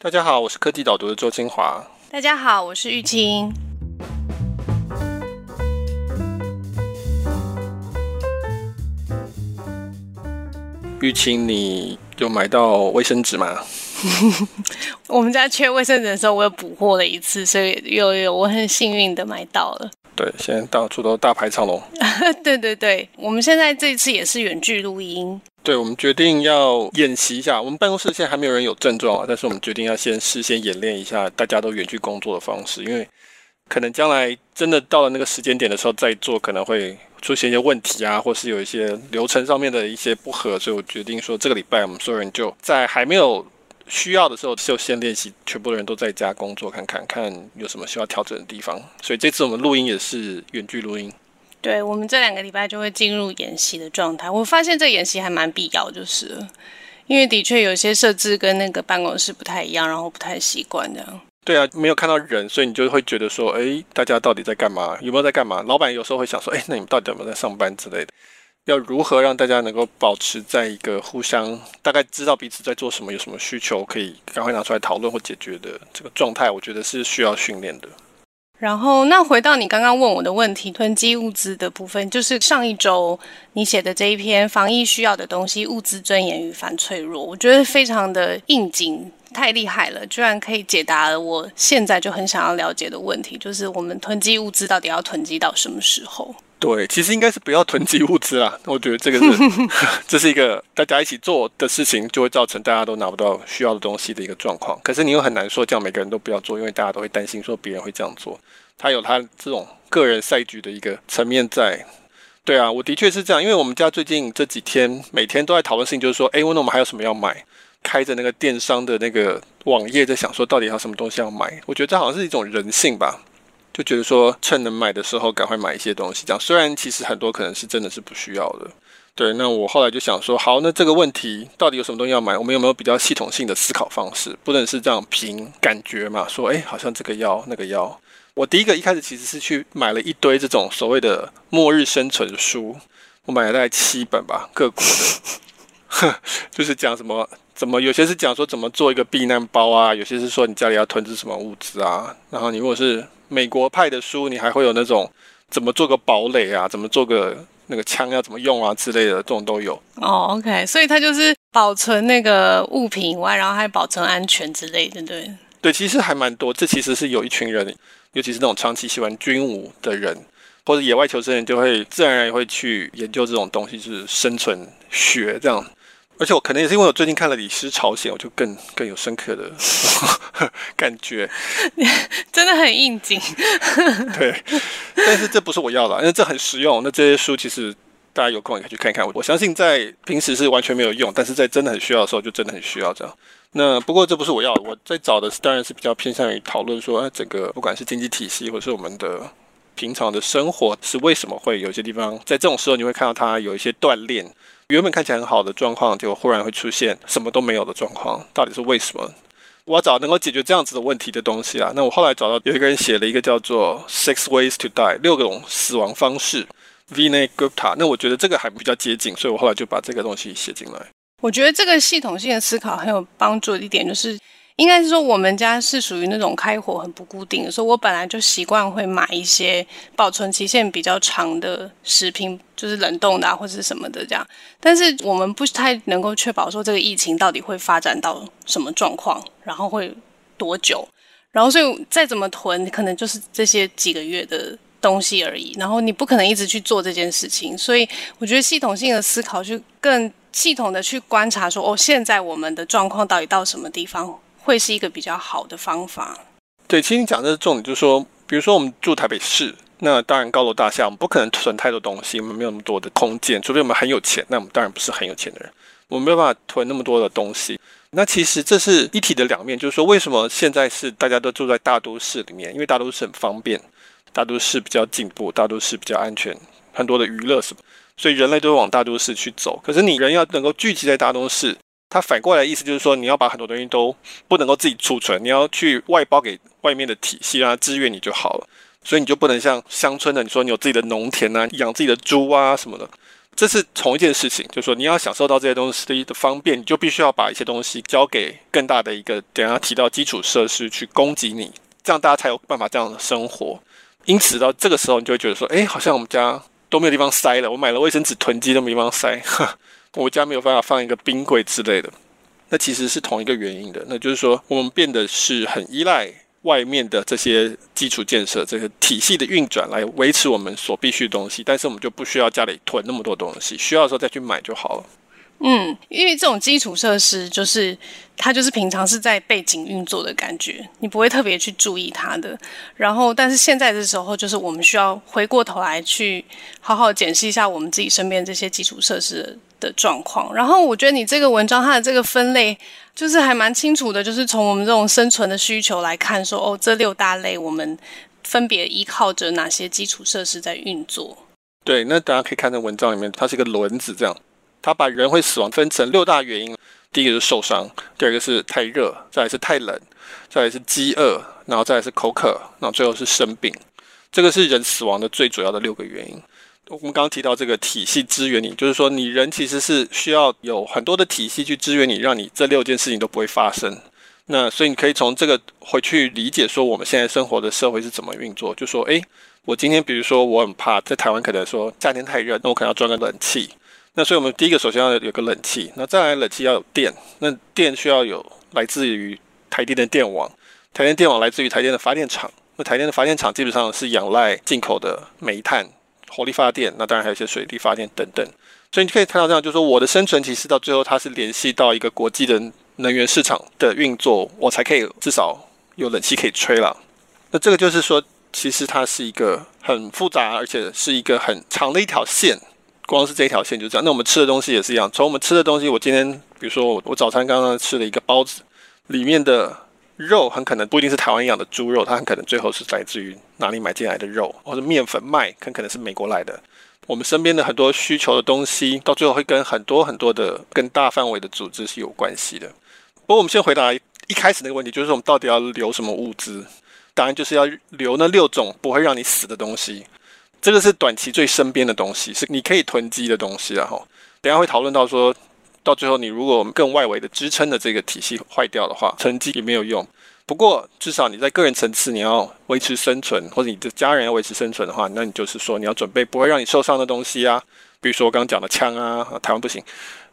大家好，我是科技导读的周清华。大家好，我是玉清。玉清，你有买到卫生纸吗？我们家缺卫生纸的时候，我有补货了一次，所以有有，我很幸运的买到了。对，现在到处都大排长龙。对对对，我们现在这一次也是远距录音。对，我们决定要演习一下。我们办公室现在还没有人有症状啊，但是我们决定要先事先演练一下大家都远距工作的方式，因为可能将来真的到了那个时间点的时候再做，可能会出现一些问题啊，或是有一些流程上面的一些不合，所以我决定说这个礼拜我们所有人就在还没有需要的时候就先练习，全部的人都在家工作，看看看有什么需要调整的地方。所以这次我们录音也是远距录音。对，我们这两个礼拜就会进入演习的状态。我发现这演习还蛮必要，就是因为的确有些设置跟那个办公室不太一样，然后不太习惯这样。对啊，没有看到人，所以你就会觉得说，哎，大家到底在干嘛？有没有在干嘛？老板有时候会想说，哎，那你们到底有没有在上班之类的？要如何让大家能够保持在一个互相大概知道彼此在做什么，有什么需求可以赶快拿出来讨论或解决的这个状态，我觉得是需要训练的。然后，那回到你刚刚问我的问题，囤积物资的部分，就是上一周你写的这一篇防疫需要的东西——物资尊严与反脆弱，我觉得非常的应景，太厉害了，居然可以解答了我现在就很想要了解的问题，就是我们囤积物资到底要囤积到什么时候？对，其实应该是不要囤积物资啦。我觉得这个是，这是一个大家一起做的事情，就会造成大家都拿不到需要的东西的一个状况。可是你又很难说叫每个人都不要做，因为大家都会担心说别人会这样做。他有他这种个人赛局的一个层面在。对啊，我的确是这样，因为我们家最近这几天每天都在讨论事情，就是说，哎，问我们还有什么要买？开着那个电商的那个网页，在想说到底还有什么东西要买？我觉得这好像是一种人性吧。就觉得说，趁能买的时候赶快买一些东西，这样虽然其实很多可能是真的是不需要的。对，那我后来就想说，好，那这个问题到底有什么东西要买？我们有没有比较系统性的思考方式？不能是这样凭感觉嘛？说，哎，好像这个要，那个要。我第一个一开始其实是去买了一堆这种所谓的末日生存书，我买了大概七本吧，各国的，就是讲什么。怎么有些是讲说怎么做一个避难包啊，有些是说你家里要囤积什么物资啊。然后你如果是美国派的书，你还会有那种怎么做个堡垒啊，怎么做个那个枪要怎么用啊之类的，这种都有。哦，OK，所以它就是保存那个物品以外，然后还保存安全之类的，对。对，其实还蛮多。这其实是有一群人，尤其是那种长期喜欢军武的人或者野外求生人，就会自然而然会去研究这种东西，就是生存学这样。而且我可能也是因为我最近看了《李斯朝鲜》，我就更更有深刻的 感觉，真的很应景。对，但是这不是我要的，因为这很实用。那这些书其实大家有空也可以去看一看。我相信在平时是完全没有用，但是在真的很需要的时候，就真的很需要这样。那不过这不是我要的，我在找的当然是比较偏向于讨论说，哎，整个不管是经济体系，或是我们的平常的生活，是为什么会有些地方在这种时候你会看到它有一些断裂。原本看起来很好的状况，就忽然会出现什么都没有的状况，到底是为什么？我要找能够解决这样子的问题的东西啊。那我后来找到有一个人写了一个叫做《Six Ways to Die》六种死亡方式，Vinay Gupta。那我觉得这个还比较接近，所以我后来就把这个东西写进来。我觉得这个系统性的思考很有帮助的一点就是。应该是说，我们家是属于那种开火很不固定的，所以我本来就习惯会买一些保存期限比较长的食品，就是冷冻的，或者什么的这样。但是我们不太能够确保说这个疫情到底会发展到什么状况，然后会多久，然后所以再怎么囤，可能就是这些几个月的东西而已。然后你不可能一直去做这件事情，所以我觉得系统性的思考，去更系统的去观察说，哦，现在我们的状况到底到什么地方。会是一个比较好的方法。对，其实你讲的是重点，就是说，比如说我们住台北市，那当然高楼大厦，我们不可能囤太多东西，我们没有那么多的空间，除非我们很有钱。那我们当然不是很有钱的人，我们没有办法囤那么多的东西。那其实这是一体的两面，就是说，为什么现在是大家都住在大都市里面？因为大都市很方便，大都市比较进步，大都市比较安全，很多的娱乐什么，所以人类都往大都市去走。可是你人要能够聚集在大都市。他反过来的意思就是说，你要把很多东西都不能够自己储存，你要去外包给外面的体系，让它支援你就好了。所以你就不能像乡村的，你说你有自己的农田啊，养自己的猪啊什么的，这是同一件事情，就是说你要享受到这些东西的方便，你就必须要把一些东西交给更大的一个等下提到基础设施去供给你，这样大家才有办法这样的生活。因此到这个时候，你就会觉得说，哎，好像我们家都没有地方塞了。我买了卫生纸囤积都没地方塞，我家没有办法放一个冰柜之类的。那其实是同一个原因的，那就是说我们变得是很依赖。外面的这些基础建设，这个体系的运转来维持我们所必须的东西，但是我们就不需要家里囤那么多东西，需要的时候再去买就好了。嗯，因为这种基础设施就是它就是平常是在背景运作的感觉，你不会特别去注意它的。然后，但是现在的时候，就是我们需要回过头来去好好检视一下我们自己身边这些基础设施的状况。然后，我觉得你这个文章它的这个分类。就是还蛮清楚的，就是从我们这种生存的需求来看说，哦，这六大类我们分别依靠着哪些基础设施在运作？对，那大家可以看在文章里面，它是一个轮子，这样，它把人会死亡分成六大原因。第一个是受伤，第二个是太热，再来是太冷，再来是饥饿，然后再来是口渴，然后最后是生病。这个是人死亡的最主要的六个原因。我们刚刚提到这个体系支援你，就是说你人其实是需要有很多的体系去支援你，让你这六件事情都不会发生。那所以你可以从这个回去理解说，我们现在生活的社会是怎么运作。就说，诶，我今天比如说我很怕在台湾可能说夏天太热，那我可能要装个冷气。那所以我们第一个首先要有个冷气，那再来冷气要有电，那电需要有来自于台电的电网，台电电网来自于台电的发电厂，那台电的发电厂基本上是仰赖进口的煤炭。火力发电，那当然还有一些水力发电等等，所以你可以看到这样，就是说我的生存其实到最后它是联系到一个国际的能源市场的运作，我才可以至少有冷气可以吹了。那这个就是说，其实它是一个很复杂，而且是一个很长的一条线。光是这一条线就这样。那我们吃的东西也是一样，从我们吃的东西，我今天比如说我我早餐刚刚吃了一个包子，里面的。肉很可能不一定是台湾养的猪肉，它很可能最后是来自于哪里买进来的肉，或者面粉麦很可能是美国来的。我们身边的很多需求的东西，到最后会跟很多很多的跟大范围的组织是有关系的。不过我们先回答一开始那个问题，就是我们到底要留什么物资？当然就是要留那六种不会让你死的东西。这个是短期最身边的东西，是你可以囤积的东西。然后等下会讨论到说。到最后，你如果更外围的支撑的这个体系坏掉的话，成绩也没有用。不过，至少你在个人层次，你要维持生存，或者你的家人要维持生存的话，那你就是说你要准备不会让你受伤的东西啊，比如说我刚刚讲的枪啊，台湾不行，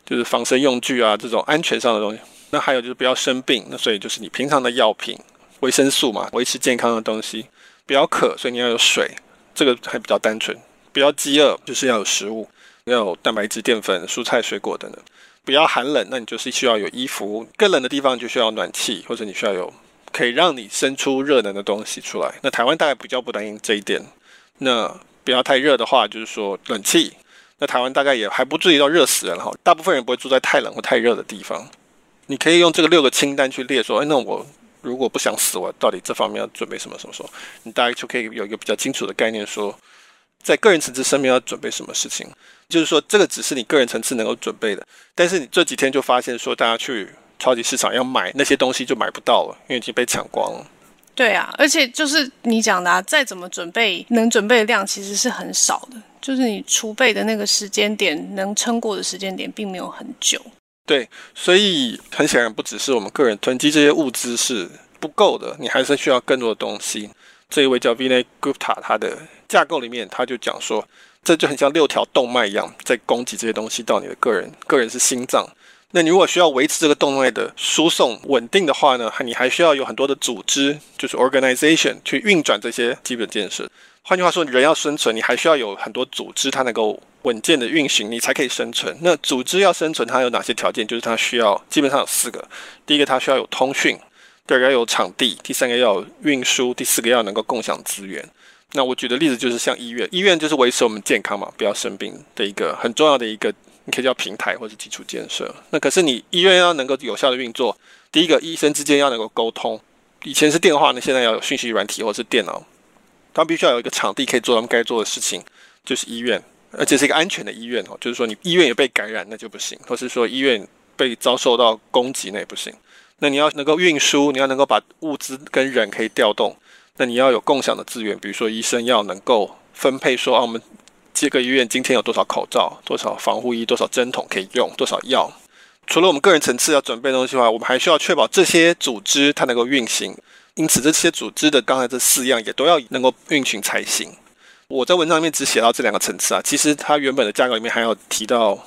就是防身用具啊，这种安全上的东西。那还有就是不要生病，那所以就是你平常的药品、维生素嘛，维持健康的东西。不要渴，所以你要有水，这个还比较单纯。不要饥饿，就是要有食物，要有蛋白质、淀粉、蔬菜、水果等等。不要寒冷，那你就是需要有衣服；更冷的地方就需要暖气，或者你需要有可以让你生出热能的东西出来。那台湾大概比较不担心这一点。那不要太热的话，就是说冷气。那台湾大概也还不至于到热死人哈。大部分人不会住在太冷或太热的地方。你可以用这个六个清单去列说，哎，那我如果不想死，我到底这方面要准备什么什么？说你大概就可以有一个比较清楚的概念，说在个人层次上面要准备什么事情。就是说，这个只是你个人层次能够准备的，但是你这几天就发现说，大家去超级市场要买那些东西就买不到了，因为已经被抢光了。对啊，而且就是你讲的啊，再怎么准备，能准备的量其实是很少的，就是你储备的那个时间点，能撑过的时间点并没有很久。对，所以很显然不只是我们个人囤积这些物资是不够的，你还是需要更多的东西。这一位叫 Vinay Gupta，他的架构里面他就讲说。这就很像六条动脉一样，在供给这些东西到你的个人，个人是心脏。那你如果需要维持这个动脉的输送稳定的话呢，你还需要有很多的组织，就是 organization 去运转这些基本建设。换句话说，人要生存，你还需要有很多组织，它能够稳健的运行，你才可以生存。那组织要生存，它有哪些条件？就是它需要基本上有四个：第一个，它需要有通讯；第二个，要有场地；第三个，要有运输；第四个，要能够共享资源。那我举的例子就是像医院，医院就是维持我们健康嘛，不要生病的一个很重要的一个，你可以叫平台或者基础建设。那可是你医院要能够有效的运作，第一个医生之间要能够沟通，以前是电话呢，现在要有讯息软体或是电脑，他们必须要有一个场地可以做他们该做的事情，就是医院，而且是一个安全的医院哦，就是说你医院也被感染那就不行，或是说医院被遭受到攻击那也不行。那你要能够运输，你要能够把物资跟人可以调动。那你要有共享的资源，比如说医生要能够分配说啊，我们这个医院今天有多少口罩、多少防护衣、多少针筒可以用、多少药。除了我们个人层次要准备东西的话，我们还需要确保这些组织它能够运行。因此，这些组织的刚才这四样也都要能够运行才行。我在文章里面只写到这两个层次啊，其实它原本的架构里面还有提到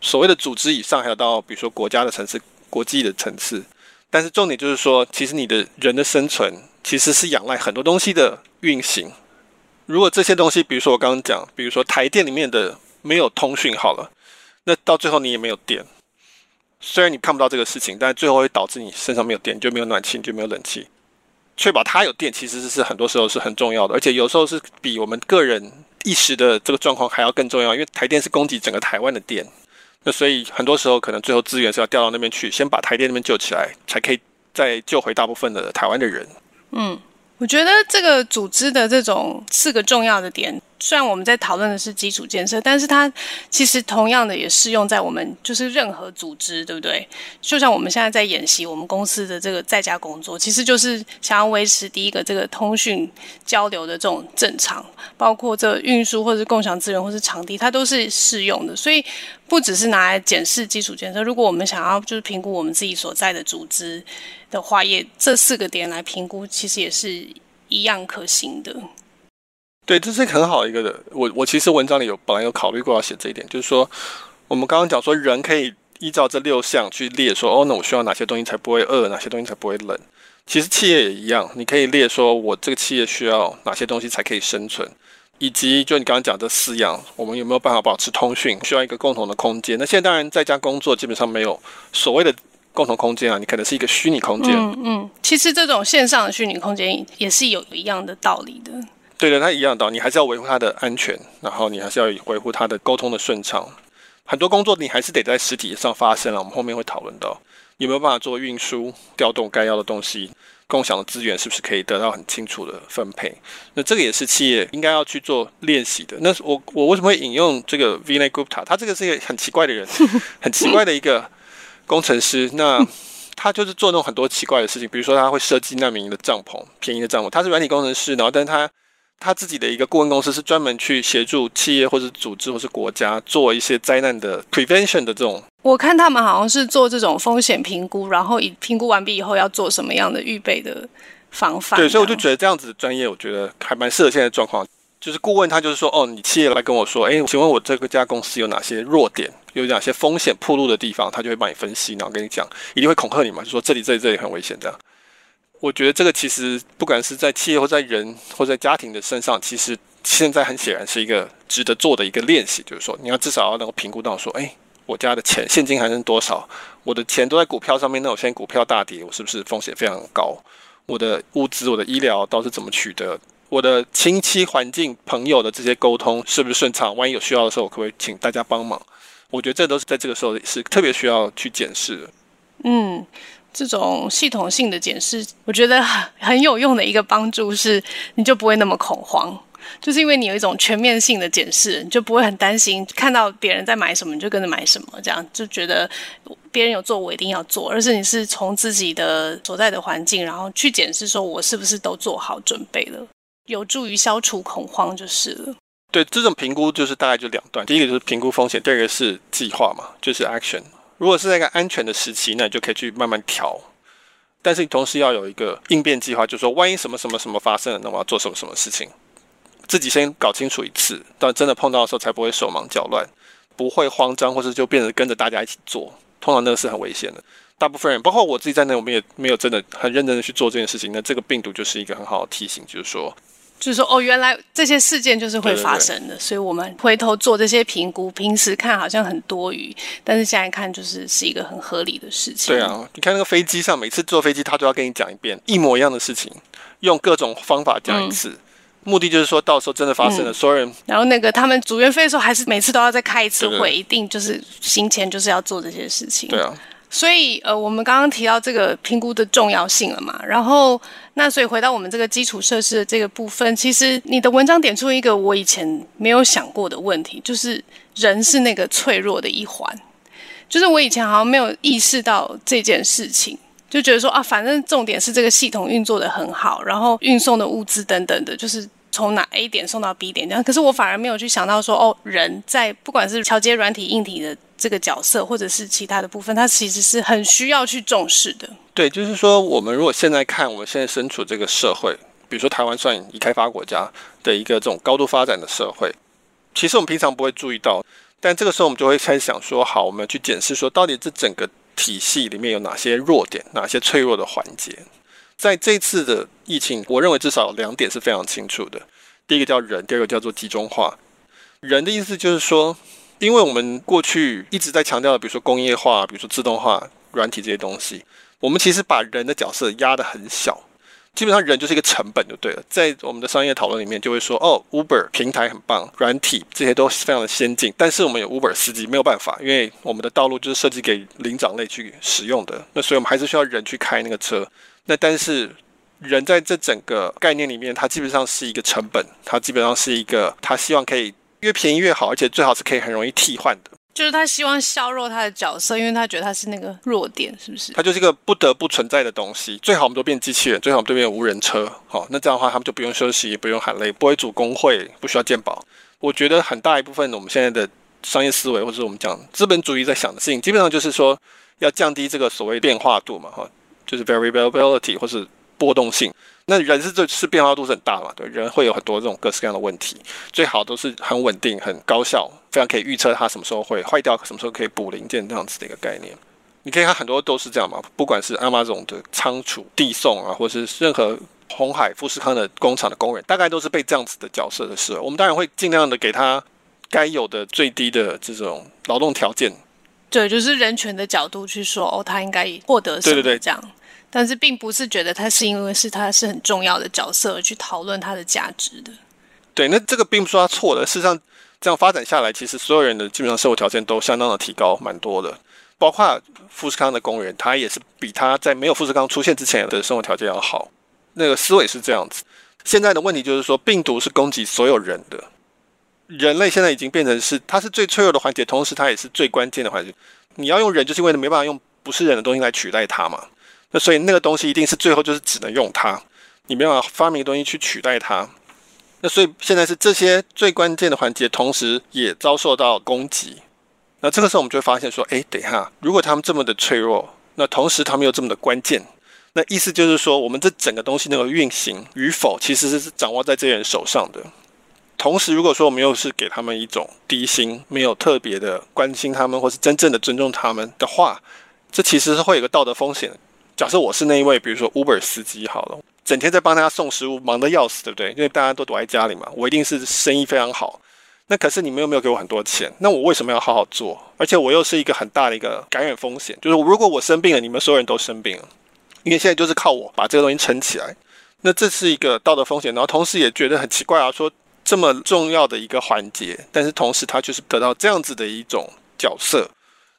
所谓的组织以上，还有到比如说国家的层次、国际的层次。但是重点就是说，其实你的人的生存其实是仰赖很多东西的运行。如果这些东西，比如说我刚刚讲，比如说台电里面的没有通讯好了，那到最后你也没有电。虽然你看不到这个事情，但最后会导致你身上没有电，就没有暖气，就没有冷气。确保它有电，其实是很多时候是很重要的，而且有时候是比我们个人一时的这个状况还要更重要，因为台电是供给整个台湾的电，那所以很多时候可能最后资源是要调到那边去，先把台电那边救起来，才可以再救回大部分的台湾的人。嗯，我觉得这个组织的这种四个重要的点。虽然我们在讨论的是基础建设，但是它其实同样的也适用在我们就是任何组织，对不对？就像我们现在在演习，我们公司的这个在家工作，其实就是想要维持第一个这个通讯交流的这种正常，包括这运输或者共享资源或是场地，它都是适用的。所以不只是拿来检视基础建设，如果我们想要就是评估我们自己所在的组织的话，也这四个点来评估，其实也是一样可行的。对，这是个很好一个的。我我其实文章里有本来有考虑过要写这一点，就是说我们刚刚讲说人可以依照这六项去列说，哦，那我需要哪些东西才不会饿，哪些东西才不会冷。其实企业也一样，你可以列说我这个企业需要哪些东西才可以生存，以及就你刚刚讲这四样，我们有没有办法保持通讯，需要一个共同的空间。那现在当然在家工作基本上没有所谓的共同空间啊，你可能是一个虚拟空间。嗯嗯，其实这种线上的虚拟空间也是有一样的道理的。对的，它一样的，你还是要维护它的安全，然后你还是要维护它的沟通的顺畅。很多工作你还是得在实体上发生了，我们后面会讨论到有没有办法做运输、调动该要的东西，共享的资源是不是可以得到很清楚的分配。那这个也是企业应该要去做练习的。那我我为什么会引用这个 Vinay Gupta？他这个是一个很奇怪的人，很奇怪的一个工程师。那他就是做那种很多奇怪的事情，比如说他会设计难民的帐篷，便宜的帐篷。他是软体工程师，然后但是他。他自己的一个顾问公司是专门去协助企业或者组织或是国家做一些灾难的 prevention 的这种。我看他们好像是做这种风险评估，然后以评估完毕以后要做什么样的预备的方法。对，所以我就觉得这样子的专业，我觉得还蛮适合现在的状况。就是顾问他就是说，哦，你企业来跟我说，哎，请问我这个家公司有哪些弱点，有哪些风险暴露的地方，他就会帮你分析，然后跟你讲，一定会恐吓你嘛，就说这里这里这里很危险这样。我觉得这个其实不管是在企业或在人或在家庭的身上，其实现在很显然是一个值得做的一个练习，就是说你要至少要能够评估到说，哎，我家的钱现金还剩多少？我的钱都在股票上面，那我现在股票大跌，我是不是风险非常高？我的物资、我的医疗都是怎么取得？我的亲戚、环境、朋友的这些沟通是不是顺畅？万一有需要的时候，我可不可以请大家帮忙？我觉得这都是在这个时候是特别需要去检视的。嗯。这种系统性的检视，我觉得很有用的一个帮助是，你就不会那么恐慌，就是因为你有一种全面性的检视，你就不会很担心看到别人在买什么你就跟着买什么，这样就觉得别人有做我一定要做，而是你是从自己的所在的环境，然后去检视说我是不是都做好准备了，有助于消除恐慌就是了。对，这种评估就是大概就两段，第一个就是评估风险，第二个是计划嘛，就是 action。如果是在一个安全的时期，那你就可以去慢慢调。但是你同时要有一个应变计划，就是说，万一什么什么什么发生了，那我要做什么什么事情，自己先搞清楚一次，到真的碰到的时候才不会手忙脚乱，不会慌张，或者就变成跟着大家一起做。通常那个是很危险的。大部分人，包括我自己在内，我们也没有真的很认真的去做这件事情。那这个病毒就是一个很好的提醒，就是说。就是说，哦，原来这些事件就是会发生的，对对对，所以我们回头做这些评估。平时看好像很多余，但是现在看就是是一个很合理的事情。对啊，你看那个飞机上，每次坐飞机他都要跟你讲一遍一模一样的事情，用各种方法讲一次，嗯、目的就是说到时候真的发生了，嗯、所有人。然后那个他们组员飞的时候，还是每次都要再开一次会，一定就是行前就是要做这些事情。对啊。所以，呃，我们刚刚提到这个评估的重要性了嘛？然后，那所以回到我们这个基础设施的这个部分，其实你的文章点出一个我以前没有想过的问题，就是人是那个脆弱的一环。就是我以前好像没有意识到这件事情，就觉得说啊，反正重点是这个系统运作的很好，然后运送的物资等等的，就是。从哪 A 点送到 B 点这样。可是我反而没有去想到说，哦，人在不管是桥接软体、硬体的这个角色，或者是其他的部分，它其实是很需要去重视的。对，就是说，我们如果现在看我们现在身处这个社会，比如说台湾算已开发国家的一个这种高度发展的社会，其实我们平常不会注意到，但这个时候我们就会开始想说，好，我们要去检视说，到底这整个体系里面有哪些弱点，哪些脆弱的环节。在这次的疫情，我认为至少两点是非常清楚的。第一个叫人，第二个叫做集中化。人的意思就是说，因为我们过去一直在强调，比如说工业化，比如说自动化。软体这些东西，我们其实把人的角色压得很小，基本上人就是一个成本就对了。在我们的商业讨论里面，就会说哦，Uber 平台很棒，软体这些都是非常的先进，但是我们有 Uber 司机没有办法，因为我们的道路就是设计给灵长类去使用的，那所以我们还是需要人去开那个车。那但是人在这整个概念里面，它基本上是一个成本，它基本上是一个他希望可以越便宜越好，而且最好是可以很容易替换的。就是他希望削弱他的角色，因为他觉得他是那个弱点，是不是？他就是一个不得不存在的东西。最好我们都变机器人，最好我们都变无人车。好，那这样的话，他们就不用休息，也不用喊累，不会组工会，不需要鉴宝。我觉得很大一部分我们现在的商业思维，或者我们讲资本主义在想的事情，基本上就是说要降低这个所谓变化度嘛，哈，就是 variability 或是波动性。那人是这是变化度是很大嘛？对，人会有很多这种各式各样的问题，最好都是很稳定、很高效，非常可以预测它什么时候会坏掉，什么时候可以补零件这样子的一个概念。你可以看很多都是这样嘛，不管是 Amazon 的仓储、递送啊，或是任何红海、富士康的工厂的工人，大概都是被这样子的角色的事。我们当然会尽量的给他该有的最低的这种劳动条件。对，就是人权的角度去说，哦，他应该获得什么？对对对，这样。但是并不是觉得他是因为是他是很重要的角色而去讨论他的价值的。对，那这个并不是说他错的。事实上，这样发展下来，其实所有人的基本上生活条件都相当的提高，蛮多的。包括富士康的工人，他也是比他在没有富士康出现之前的生活条件要好。那个思维是这样子。现在的问题就是说，病毒是攻击所有人的，人类现在已经变成是它是最脆弱的环节，同时它也是最关键的环节。你要用人，就是因为没办法用不是人的东西来取代它嘛。那所以那个东西一定是最后就是只能用它，你没办法发明东西去取代它。那所以现在是这些最关键的环节，同时也遭受到攻击。那这个时候我们就会发现说，哎，等一下，如果他们这么的脆弱，那同时他们又这么的关键，那意思就是说，我们这整个东西那个运行与否，其实是掌握在这些人手上的。同时，如果说我们又是给他们一种低薪，没有特别的关心他们，或是真正的尊重他们的话，这其实是会有个道德风险。假设我是那一位，比如说 Uber 司机好了，整天在帮大家送食物，忙得要死，对不对？因为大家都躲在家里嘛，我一定是生意非常好。那可是你们又没有给我很多钱，那我为什么要好好做？而且我又是一个很大的一个感染风险，就是如果我生病了，你们所有人都生病了，因为现在就是靠我把这个东西撑起来。那这是一个道德风险，然后同时也觉得很奇怪啊，说这么重要的一个环节，但是同时他就是得到这样子的一种角色。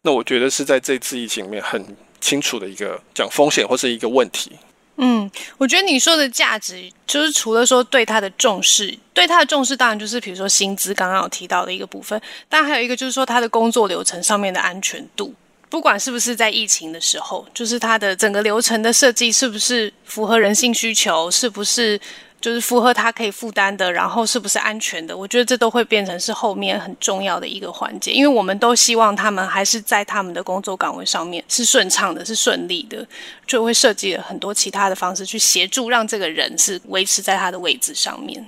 那我觉得是在这次疫情里面很清楚的一个讲风险或是一个问题。嗯，我觉得你说的价值，就是除了说对他的重视，对他的重视当然就是比如说薪资刚刚有提到的一个部分，但还有一个就是说他的工作流程上面的安全度，不管是不是在疫情的时候，就是他的整个流程的设计是不是符合人性需求，是不是？就是符合他可以负担的，然后是不是安全的？我觉得这都会变成是后面很重要的一个环节，因为我们都希望他们还是在他们的工作岗位上面是顺畅的，是顺利的，就会设计了很多其他的方式去协助，让这个人是维持在他的位置上面。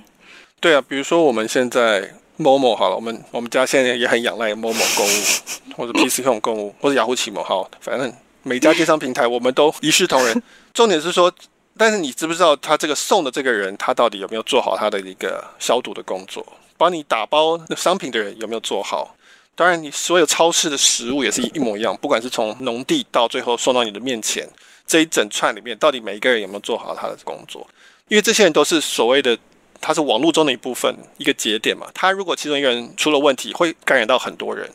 对啊，比如说我们现在 Momo 好了，我们我们家现在也很仰赖 Momo 购物，或者 PC Home 购物，或者雅虎奇摩，好，反正每家电商平台我们都一视同仁。重点是说。但是你知不知道，他这个送的这个人，他到底有没有做好他的一个消毒的工作？帮你打包商品的人有没有做好？当然，你所有超市的食物也是一模一样，不管是从农地到最后送到你的面前，这一整串里面，到底每一个人有没有做好他的工作？因为这些人都是所谓的，他是网络中的一部分，一个节点嘛。他如果其中一个人出了问题，会感染到很多人。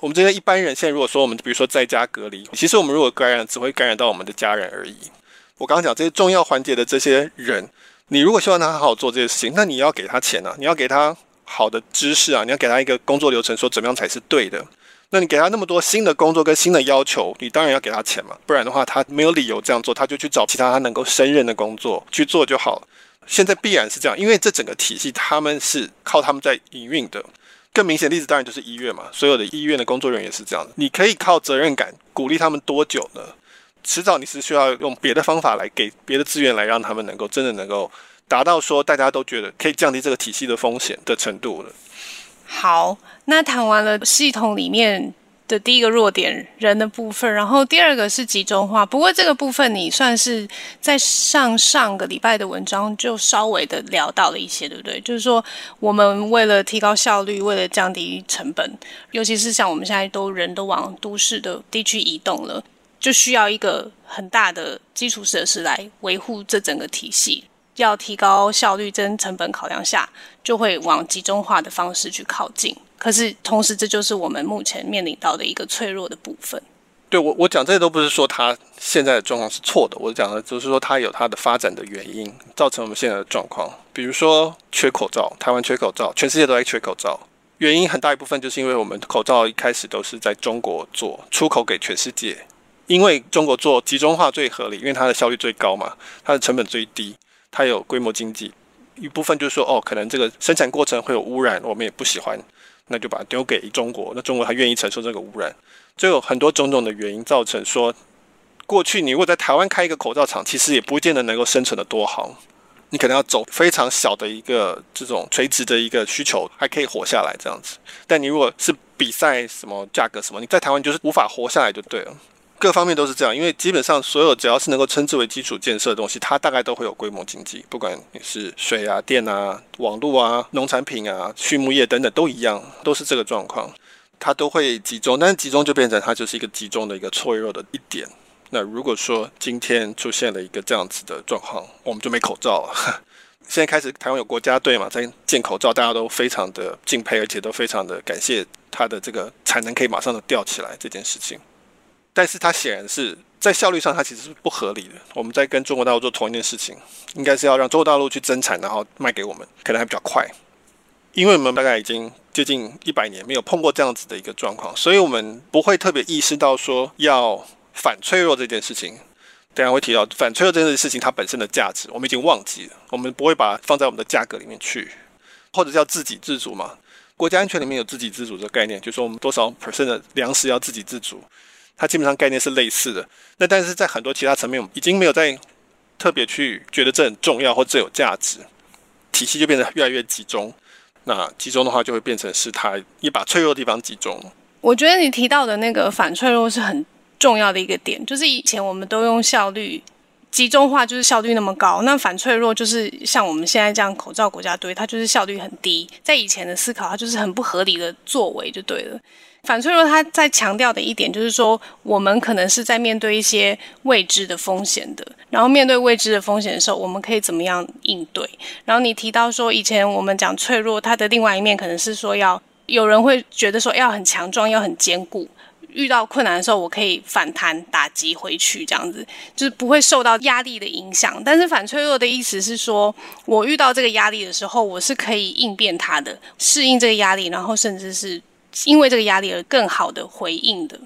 我们这些一般人现在如果说我们比如说在家隔离，其实我们如果感染，只会感染到我们的家人而已。我刚刚讲这些重要环节的这些人，你如果希望他好好做这些事情，那你要给他钱啊，你要给他好的知识啊，你要给他一个工作流程，说怎么样才是对的。那你给他那么多新的工作跟新的要求，你当然要给他钱嘛，不然的话他没有理由这样做，他就去找其他他能够胜任的工作去做就好了。现在必然是这样，因为这整个体系他们是靠他们在营运的。更明显例子当然就是医院嘛，所有的医院的工作人员也是这样的。你可以靠责任感鼓励他们多久呢？迟早你是需要用别的方法来给别的资源来让他们能够真的能够达到说大家都觉得可以降低这个体系的风险的程度了。好，那谈完了系统里面。的第一个弱点人的部分，然后第二个是集中化。不过这个部分你算是在上上个礼拜的文章就稍微的聊到了一些，对不对？就是说我们为了提高效率，为了降低成本，尤其是像我们现在都人都往都市的地区移动了，就需要一个很大的基础设施来维护这整个体系。要提高效率跟成本考量下，就会往集中化的方式去靠近。可是，同时，这就是我们目前面临到的一个脆弱的部分。对我，我讲这些都不是说它现在的状况是错的，我讲的就是说它有它的发展的原因，造成我们现在的状况。比如说缺口罩，台湾缺口罩，全世界都在缺口罩，原因很大一部分就是因为我们口罩一开始都是在中国做，出口给全世界，因为中国做集中化最合理，因为它的效率最高嘛，它的成本最低，它有规模经济。一部分就是说，哦，可能这个生产过程会有污染，我们也不喜欢。那就把它丢给中国，那中国还愿意承受这个污染，就有很多种种的原因造成说，过去你如果在台湾开一个口罩厂，其实也不见得能够生存得多好，你可能要走非常小的一个这种垂直的一个需求，还可以活下来这样子。但你如果是比赛什么价格什么，你在台湾就是无法活下来就对了。各方面都是这样，因为基本上所有只要是能够称之为基础建设的东西，它大概都会有规模经济。不管你是水啊、电啊、网络啊、农产品啊、畜牧业等等，都一样，都是这个状况，它都会集中。但是集中就变成它就是一个集中的一个脆弱的一点。那如果说今天出现了一个这样子的状况，我们就没口罩了。现在开始，台湾有国家队嘛，在建口罩，大家都非常的敬佩，而且都非常的感谢它的这个产能可以马上的吊起来这件事情。但是它显然是在效率上，它其实是不合理的。我们在跟中国大陆做同一件事情，应该是要让中国大陆去增产，然后卖给我们，可能还比较快。因为我们大概已经接近一百年没有碰过这样子的一个状况，所以我们不会特别意识到说要反脆弱这件事情。等下会提到反脆弱这件事情它本身的价值，我们已经忘记了，我们不会把它放在我们的价格里面去，或者叫自给自足嘛。国家安全里面有自给自足这个概念，就是说我们多少 percent 的粮食要自给自足。它基本上概念是类似的，那但是在很多其他层面，已经没有在特别去觉得这很重要或这有价值，体系就变得越来越集中。那集中的话，就会变成是它一把脆弱的地方集中。我觉得你提到的那个反脆弱是很重要的一个点，就是以前我们都用效率集中化，就是效率那么高，那反脆弱就是像我们现在这样口罩国家队，它就是效率很低。在以前的思考，它就是很不合理的作为，就对了。反脆弱，他在强调的一点就是说，我们可能是在面对一些未知的风险的，然后面对未知的风险的时候，我们可以怎么样应对？然后你提到说，以前我们讲脆弱，它的另外一面可能是说，要有人会觉得说，要很强壮，要很坚固，遇到困难的时候，我可以反弹打击回去，这样子就是不会受到压力的影响。但是反脆弱的意思是说，我遇到这个压力的时候，我是可以应变它的，适应这个压力，然后甚至是。因为这个压力而更好的回应的，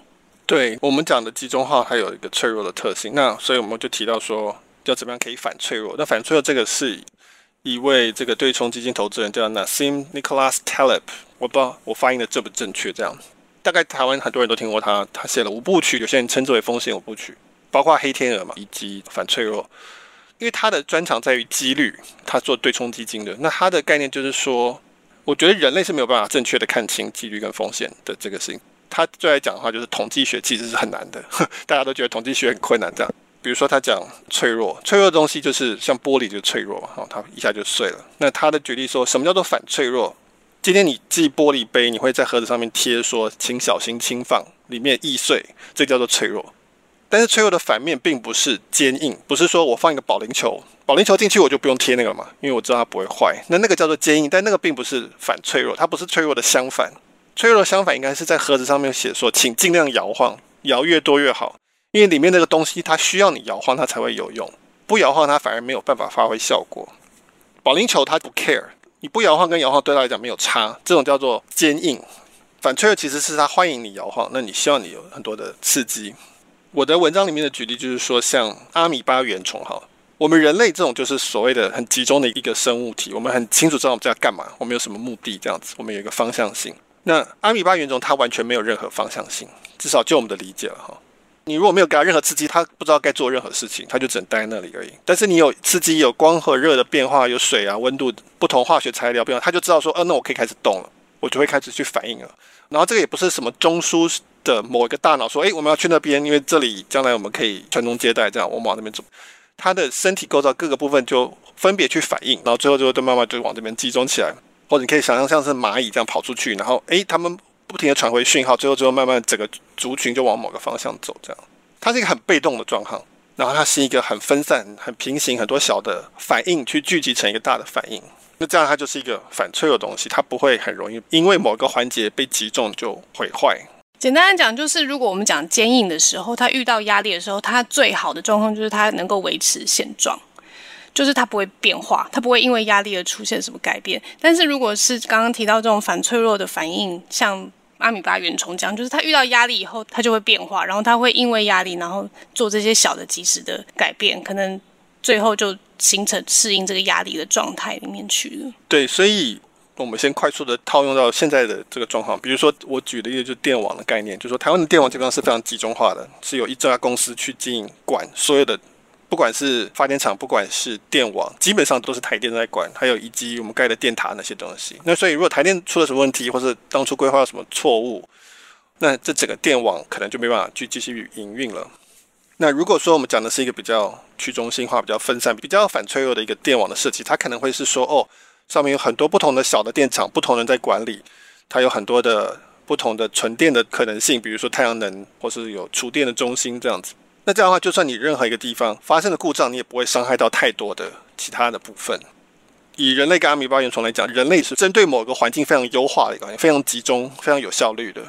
对我们讲的集中化，它有一个脆弱的特性。那所以我们就提到说，要怎么样可以反脆弱？那反脆弱这个是一位这个对冲基金投资人叫 Nassim Nicholas Taleb，我不知道我发音的正不正确。这样，大概台湾很多人都听过他，他写了五部曲，有些人称之为风险五部曲，包括黑天鹅嘛，以及反脆弱。因为他的专长在于几率，他做对冲基金的。那他的概念就是说。我觉得人类是没有办法正确的看清几率跟风险的这个事情。他最爱讲的话就是统计学其实是很难的，大家都觉得统计学很困难。这样，比如说他讲脆弱，脆弱的东西就是像玻璃就脆弱嘛，哦，它一下就碎了。那他的举例说什么叫做反脆弱？今天你寄玻璃杯，你会在盒子上面贴说请小心轻放，里面易碎，这叫做脆弱。但是脆弱的反面并不是坚硬，不是说我放一个保龄球，保龄球进去我就不用贴那个嘛，因为我知道它不会坏。那那个叫做坚硬，但那个并不是反脆弱，它不是脆弱的相反。脆弱的相反应该是在盒子上面写说，请尽量摇晃，摇越多越好，因为里面那个东西它需要你摇晃它才会有用，不摇晃它反而没有办法发挥效果。保龄球它不 care，你不摇晃跟摇晃对它来讲没有差，这种叫做坚硬。反脆弱其实是它欢迎你摇晃，那你希望你有很多的刺激。我的文章里面的举例就是说，像阿米巴原虫，哈，我们人类这种就是所谓的很集中的一个生物体，我们很清楚知道我们在干嘛，我们有什么目的，这样子，我们有一个方向性。那阿米巴原虫它完全没有任何方向性，至少就我们的理解了哈。你如果没有给它任何刺激，它不知道该做任何事情，它就只能待在那里而已。但是你有刺激，有光和热的变化，有水啊、温度、不同化学材料变化，它就知道说，呃，那我可以开始动了，我就会开始去反应了。然后这个也不是什么中枢的某一个大脑说，诶，我们要去那边，因为这里将来我们可以传宗接代，这样我们往那边走。它的身体构造各个部分就分别去反应，然后最后就会慢慢就往这边集中起来。或者你可以想象像是蚂蚁这样跑出去，然后诶，它们。不停地传回讯号，最后最后慢慢整个族群就往某个方向走，这样。它是一个很被动的状况，然后它是一个很分散、很平行、很多小的反应去聚集成一个大的反应。那这样它就是一个反脆弱的东西，它不会很容易因为某个环节被击中就毁坏。简单来讲，就是如果我们讲坚硬的时候，它遇到压力的时候，它最好的状况就是它能够维持现状。就是它不会变化，它不会因为压力而出现什么改变。但是如果是刚刚提到这种反脆弱的反应，像阿米巴原虫这样，就是它遇到压力以后，它就会变化，然后它会因为压力，然后做这些小的及时的改变，可能最后就形成适应这个压力的状态里面去了。对，所以我们先快速的套用到现在的这个状况，比如说我举的例子就是电网的概念，就是说台湾的电网基本上是非常集中化的，是有一家公司去经营管所有的。不管是发电厂，不管是电网，基本上都是台电在管，还有以及我们盖的电塔那些东西。那所以，如果台电出了什么问题，或者当初规划有什么错误，那这整个电网可能就没办法去继续营运了。那如果说我们讲的是一个比较去中心化、比较分散、比较反脆弱的一个电网的设计，它可能会是说，哦，上面有很多不同的小的电厂，不同人在管理，它有很多的不同的纯电的可能性，比如说太阳能，或是有储电的中心这样子。那这样的话，就算你任何一个地方发生了故障，你也不会伤害到太多的其他的部分。以人类跟阿米巴原虫来讲，人类是针对某个环境非常优化的一个环境，非常集中、非常有效率的，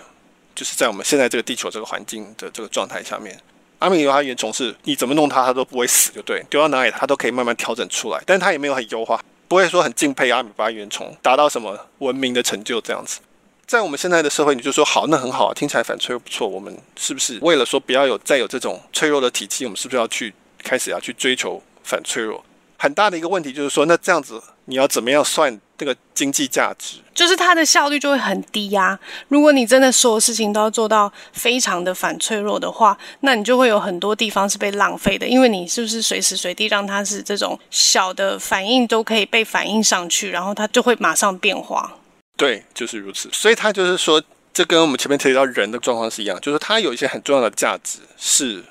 就是在我们现在这个地球这个环境的这个状态下面，阿米巴原虫是你怎么弄它，它都不会死，就对，丢到哪里它都可以慢慢调整出来，但是它也没有很优化，不会说很敬佩阿米巴原虫达到什么文明的成就这样子。在我们现在的社会，你就说好，那很好，听起来反脆弱不错。我们是不是为了说不要有再有这种脆弱的体系，我们是不是要去开始要去追求反脆弱？很大的一个问题就是说，那这样子你要怎么样算这个经济价值？就是它的效率就会很低呀、啊。如果你真的所有事情都要做到非常的反脆弱的话，那你就会有很多地方是被浪费的，因为你是不是随时随地让它是这种小的反应都可以被反应上去，然后它就会马上变化。对，就是如此。所以它就是说，这跟我们前面提到人的状况是一样，就是它有一些很重要的价值，是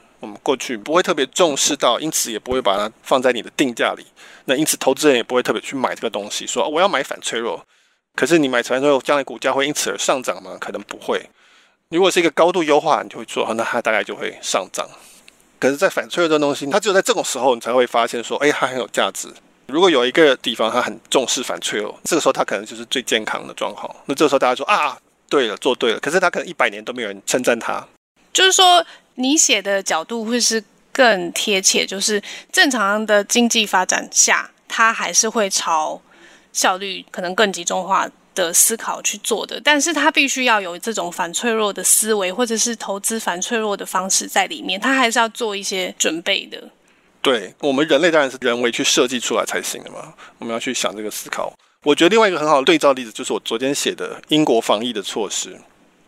过去不会特别重视到，因此也不会把它放在你的定价里。那因此投资人也不会特别去买这个东西，说我要买反脆弱。可是你买反脆弱，将来股价会因此而上涨吗？可能不会。如果是一个高度优化，你就会做，那它大概就会上涨。可是，在反脆弱这东西，它只有在这种时候，你才会发现说，哎，它很有价值。如果有一个地方它很重视反脆弱，这个时候它可能就是最健康的状况。那这个时候大家说啊，对了，做对了。可是它可能一百年都没有人称赞它。就是说，你写的角度会是更贴切，就是正常的经济发展下，它还是会朝效率可能更集中化的思考去做的。但是它必须要有这种反脆弱的思维，或者是投资反脆弱的方式在里面，它还是要做一些准备的。对，我们人类当然是人为去设计出来才行的嘛，我们要去想这个思考。我觉得另外一个很好的对照例子就是我昨天写的英国防疫的措施，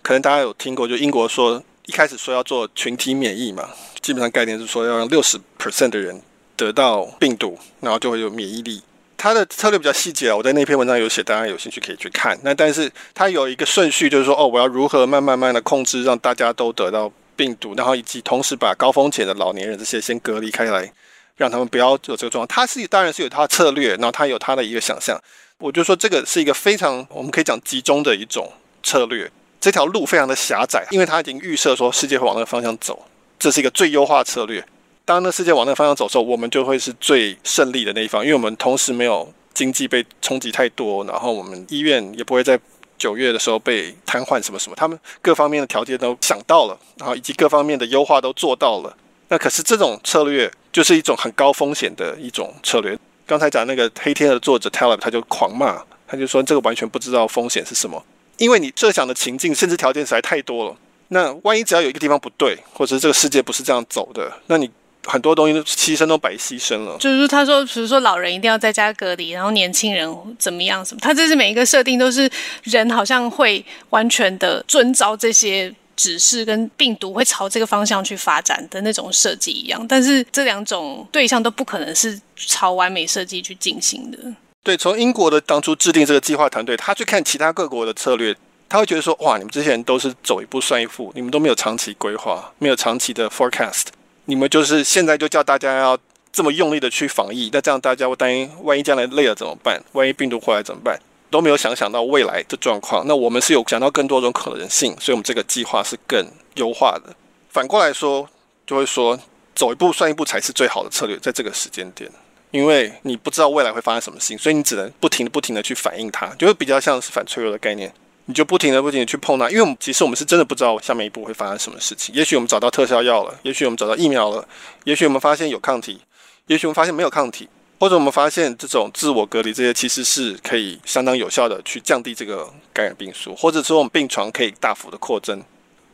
可能大家有听过，就英国说一开始说要做群体免疫嘛，基本上概念是说要让六十 percent 的人得到病毒，然后就会有免疫力。它的策略比较细节啊，我在那篇文章有写，大家有兴趣可以去看。那但是它有一个顺序，就是说哦，我要如何慢慢慢的控制，让大家都得到病毒，然后以及同时把高风险的老年人这些先隔离开来。让他们不要有这个状况，他是当然是有他的策略，然后他有他的一个想象。我就说这个是一个非常我们可以讲集中的一种策略。这条路非常的狭窄，因为他已经预设说世界会往那个方向走，这是一个最优化策略。当那世界往那个方向走的时候，我们就会是最胜利的那一方，因为我们同时没有经济被冲击太多，然后我们医院也不会在九月的时候被瘫痪什么什么，他们各方面的条件都想到了，然后以及各方面的优化都做到了。那可是这种策略就是一种很高风险的一种策略。刚才讲那个黑天鹅的作者 Taleb 他就狂骂，他就说这个完全不知道风险是什么，因为你设想的情境甚至条件实在太多了。那万一只要有一个地方不对，或者是这个世界不是这样走的，那你很多东西都牺牲都白牺牲了。就是他说，比如说老人一定要在家隔离，然后年轻人怎么样什么，他这是每一个设定都是人好像会完全的遵照这些指示，跟病毒会朝这个方向去发展的那种设计一样。但是这两种对象都不可能是朝完美设计去进行的。对，从英国的当初制定这个计划团队，他去看其他各国的策略。他会觉得说：“哇，你们这些人都是走一步算一步，你们都没有长期规划，没有长期的 forecast，你们就是现在就叫大家要这么用力的去防疫，那这样大家会担心，万一将来累了怎么办？万一病毒回来怎么办？都没有想想到未来的状况。那我们是有想到更多种可能性，所以我们这个计划是更优化的。反过来说，就会说走一步算一步才是最好的策略，在这个时间点，因为你不知道未来会发生什么事情，所以你只能不停的不停的去反映它，就会比较像是反脆弱的概念。”你就不停的不停的去碰它，因为我们其实我们是真的不知道下面一步会发生什么事情。也许我们找到特效药了，也许我们找到疫苗了，也许我们发现有抗体，也许我们发现没有抗体，或者我们发现这种自我隔离这些其实是可以相当有效的去降低这个感染病数，或者说我们病床可以大幅的扩增，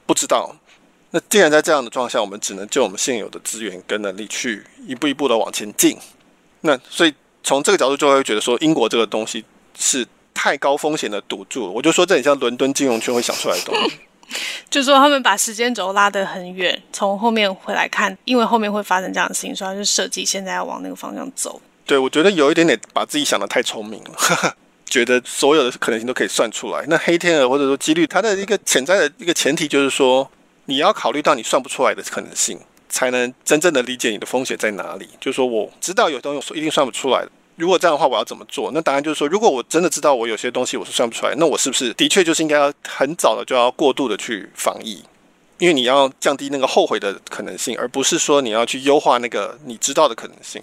不知道。那既然在这样的状况下，我们只能就我们现有的资源跟能力去一步一步的往前进。那所以从这个角度就会觉得说，英国这个东西是。太高风险的赌注，我就说这很像伦敦金融圈会想出来的东西。就说他们把时间轴拉得很远，从后面回来看，因为后面会发生这样的事情，所以他就设计现在要往那个方向走。对，我觉得有一点点把自己想得太聪明了，觉得所有的可能性都可以算出来。那黑天鹅或者说几率，它的一个潜在的一个前提就是说，你要考虑到你算不出来的可能性，才能真正的理解你的风险在哪里。就是说我知道有东西一定算不出来的。如果这样的话，我要怎么做？那答案就是说，如果我真的知道我有些东西我是算不出来，那我是不是的确就是应该要很早的就要过度的去防疫？因为你要降低那个后悔的可能性，而不是说你要去优化那个你知道的可能性。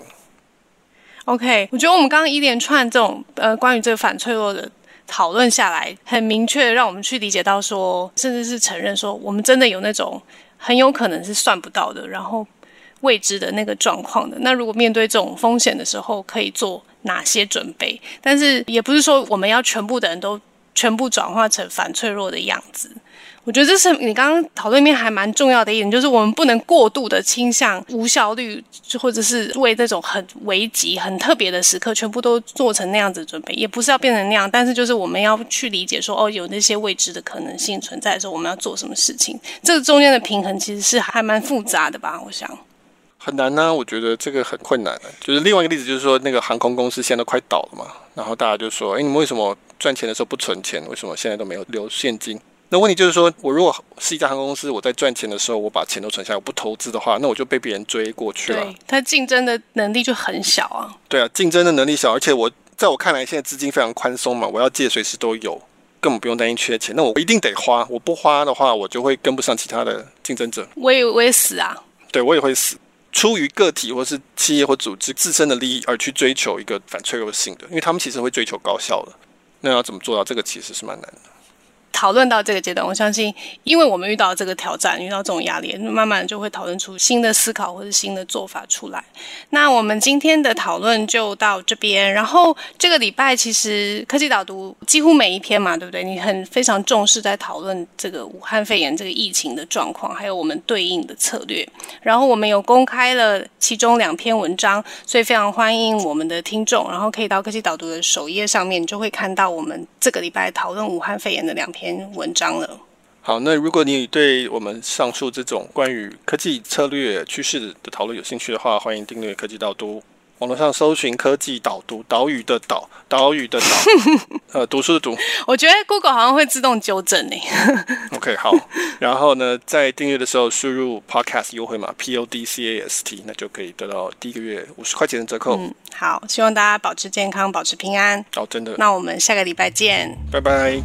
OK，我觉得我们刚刚一连串这种呃关于这个反脆弱的讨论下来，很明确让我们去理解到说，甚至是承认说，我们真的有那种很有可能是算不到的，然后。未知的那个状况的，那如果面对这种风险的时候，可以做哪些准备？但是也不是说我们要全部的人都全部转化成反脆弱的样子。我觉得这是你刚刚讨论面还蛮重要的一点，就是我们不能过度的倾向无效率，或者是为这种很危急、很特别的时刻，全部都做成那样子准备，也不是要变成那样。但是就是我们要去理解说，哦，有那些未知的可能性存在的时候，我们要做什么事情？这个中间的平衡其实是还蛮复杂的吧？我想。很难呢、我觉得这个很困难的。就是另外一个例子，就是说那个航空公司现在都快倒了嘛，然后大家就说：“哎，你们为什么赚钱的时候不存钱？为什么现在都没有留现金？”那问题就是说，我如果是一家航空公司，我在赚钱的时候我把钱都存下来，我不投资的话，那我就被别人追过去了。对，它竞争的能力就很小啊。对啊，竞争的能力小，而且我在我看来，现在资金非常宽松嘛，我要借随时都有，根本不用担心缺钱。那我一定得花，我不花的话，我就会跟不上其他的竞争者。我也我也死啊。对，我也会死。出于个体或是企业或组织自身的利益而去追求一个反脆弱性的，因为他们其实会追求高效的，那要怎么做到这个其实是蛮难的。讨论到这个阶段，我相信，因为我们遇到这个挑战，遇到这种压力，慢慢就会讨论出新的思考或者新的做法出来。那我们今天的讨论就到这边。然后这个礼拜其实科技导读几乎每一篇嘛，对不对？你很非常重视在讨论这个武汉肺炎这个疫情的状况，还有我们对应的策略。然后我们有公开了其中两篇文章，所以非常欢迎我们的听众，然后可以到科技导读的首页上面，就会看到我们这个礼拜讨论武汉肺炎的两篇。篇文章了。好，那如果你对我们上述这种关于科技策略趋势的讨论有兴趣的话，欢迎订阅科技导读。网络上搜寻科技导读，岛屿的岛，岛屿的岛，呃，读书的读。我觉得 Google 好像会自动纠正你。OK，好。然后呢，在订阅的时候输入 Podcast 优惠码 P O D C A S T，那就可以得到第一个月五十块钱的折扣。嗯，好，希望大家保持健康，保持平安。哦，真的。那我们下个礼拜见。拜拜。